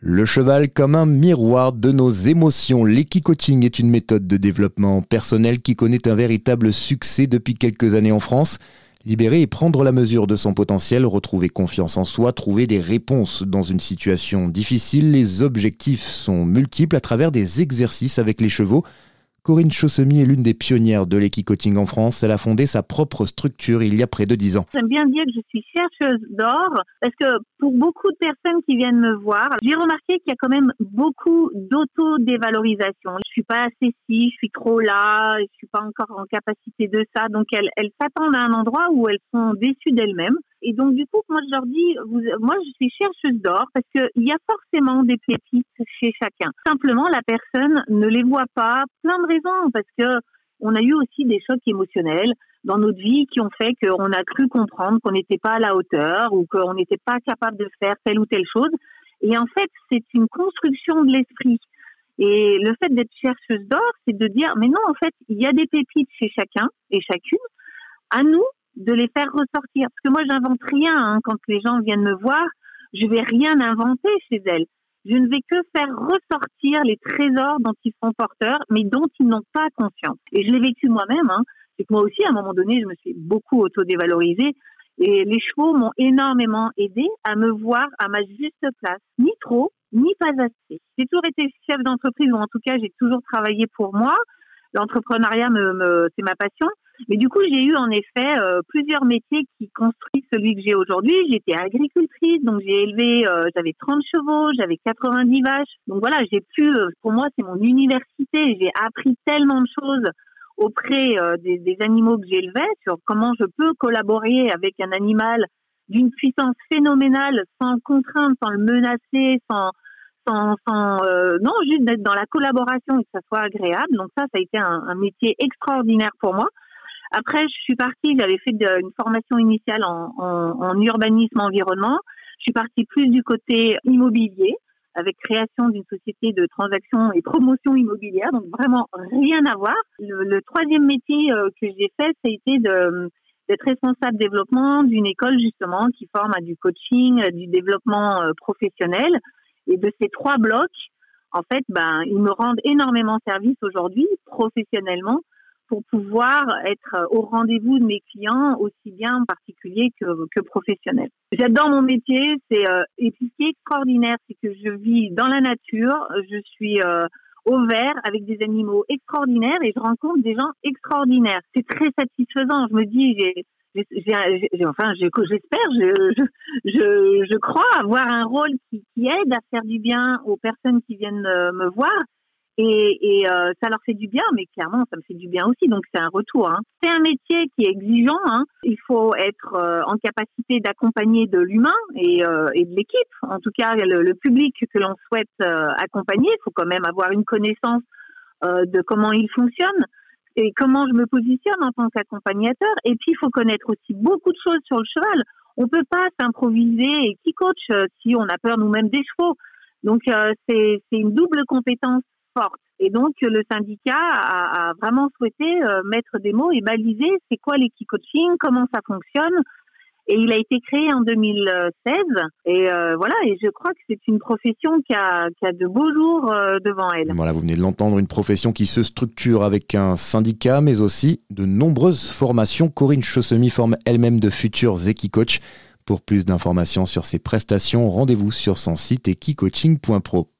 Le cheval comme un miroir de nos émotions. L'équicoaching est une méthode de développement personnel qui connaît un véritable succès depuis quelques années en France. Libérer et prendre la mesure de son potentiel, retrouver confiance en soi, trouver des réponses dans une situation difficile, les objectifs sont multiples à travers des exercices avec les chevaux. Corinne Chaussemy est l'une des pionnières de l'équicoaching en France. Elle a fondé sa propre structure il y a près de dix ans. J'aime bien dire que je suis chercheuse d'or parce que pour beaucoup de personnes qui viennent me voir, j'ai remarqué qu'il y a quand même beaucoup d'auto-dévalorisation. Je suis pas assez ci, je suis trop là, je suis pas encore en capacité de ça. Donc elles s'attendent à un endroit où elles sont déçues d'elles-mêmes. Et donc, du coup, moi, je leur dis, vous, moi, je suis chercheuse d'or parce qu'il y a forcément des pépites chez chacun. Simplement, la personne ne les voit pas. Plein de raisons parce que on a eu aussi des chocs émotionnels dans notre vie qui ont fait qu'on a cru comprendre qu'on n'était pas à la hauteur ou qu'on n'était pas capable de faire telle ou telle chose. Et en fait, c'est une construction de l'esprit. Et le fait d'être chercheuse d'or, c'est de dire, mais non, en fait, il y a des pépites chez chacun et chacune. À nous de les faire ressortir. Parce que moi, j'invente rien. Hein. Quand les gens viennent me voir, je vais rien inventer chez elles. Je ne vais que faire ressortir les trésors dont ils sont porteurs, mais dont ils n'ont pas conscience. Et je l'ai vécu moi-même. Hein. C'est que moi aussi, à un moment donné, je me suis beaucoup auto-dévalorisée. Et les chevaux m'ont énormément aidé à me voir à ma juste place, ni trop, ni pas assez. J'ai toujours été chef d'entreprise, ou en tout cas, j'ai toujours travaillé pour moi. L'entrepreneuriat, me, c'est ma passion. Mais du coup, j'ai eu en effet euh, plusieurs métiers qui construisent celui que j'ai aujourd'hui. J'étais agricultrice, donc j'ai élevé, euh, j'avais 30 chevaux, j'avais 90 vaches. Donc voilà, j'ai pu, euh, pour moi, c'est mon université. J'ai appris tellement de choses auprès des, des, animaux que j'élevais sur comment je peux collaborer avec un animal d'une puissance phénoménale, sans contrainte, sans le menacer, sans sans, sans non, juste d'être dans la collaboration et que ça soit agréable. Donc ça, ça a été un, un métier extraordinaire pour moi. Après, je suis partie, j'avais fait une formation initiale en, urbanisme environnement. Je suis partie plus du côté immobilier, avec création d'une société de transaction et promotion immobilière, donc vraiment rien à voir. Le, troisième métier euh, que j'ai fait, ça a été de d'être responsable développement d'une école justement qui forme à du coaching, du développement euh, professionnel. Et de ces trois blocs, en fait, ben, ils me rendent énormément service aujourd'hui professionnellement pour pouvoir être euh, au rendez-vous de mes clients, aussi bien particuliers que, que professionnels. J'adore mon métier, c'est euh, et ce qui est extraordinaire, c'est que je vis dans la nature, je suis euh, au vert avec des animaux extraordinaires et je rencontre des gens extraordinaires. C'est très satisfaisant. Je me dis, j'ai j'ai, enfin, j'espère, je, je, je, je, crois avoir un rôle qui, qui, aide à faire du bien aux personnes qui viennent me voir et, et euh, ça leur fait du bien, mais clairement, ça me fait du bien aussi. Donc, c'est un retour. Hein. C'est un métier qui est exigeant. Hein. Il faut être euh, en capacité d'accompagner de l'humain et, euh, et, de l'équipe. En tout cas, le, le public que l'on souhaite accompagner, il faut quand même avoir une connaissance de comment il fonctionne et comment je me positionne en tant qu'accompagnateur. Et puis, il faut connaître aussi beaucoup de choses sur le cheval. On peut pas s'improviser et qui coach si on a peur nous-mêmes des chevaux. Donc, c'est une double compétence et donc, le syndicat a, vraiment souhaité euh, mettre des mots et baliser c'est quoi l'équicoaching, comment ça fonctionne. Et il a été créé en 2016. Et euh, voilà, et je crois que c'est une profession qui a, de beaux jours euh, devant elle. Voilà, vous venez de l'entendre, une profession qui se structure avec un syndicat, mais aussi de nombreuses formations. Corinne Chaussemy forme elle-même de futurs équicoachs. Pour plus d'informations sur ses prestations, rendez-vous sur son site equicoaching.pro.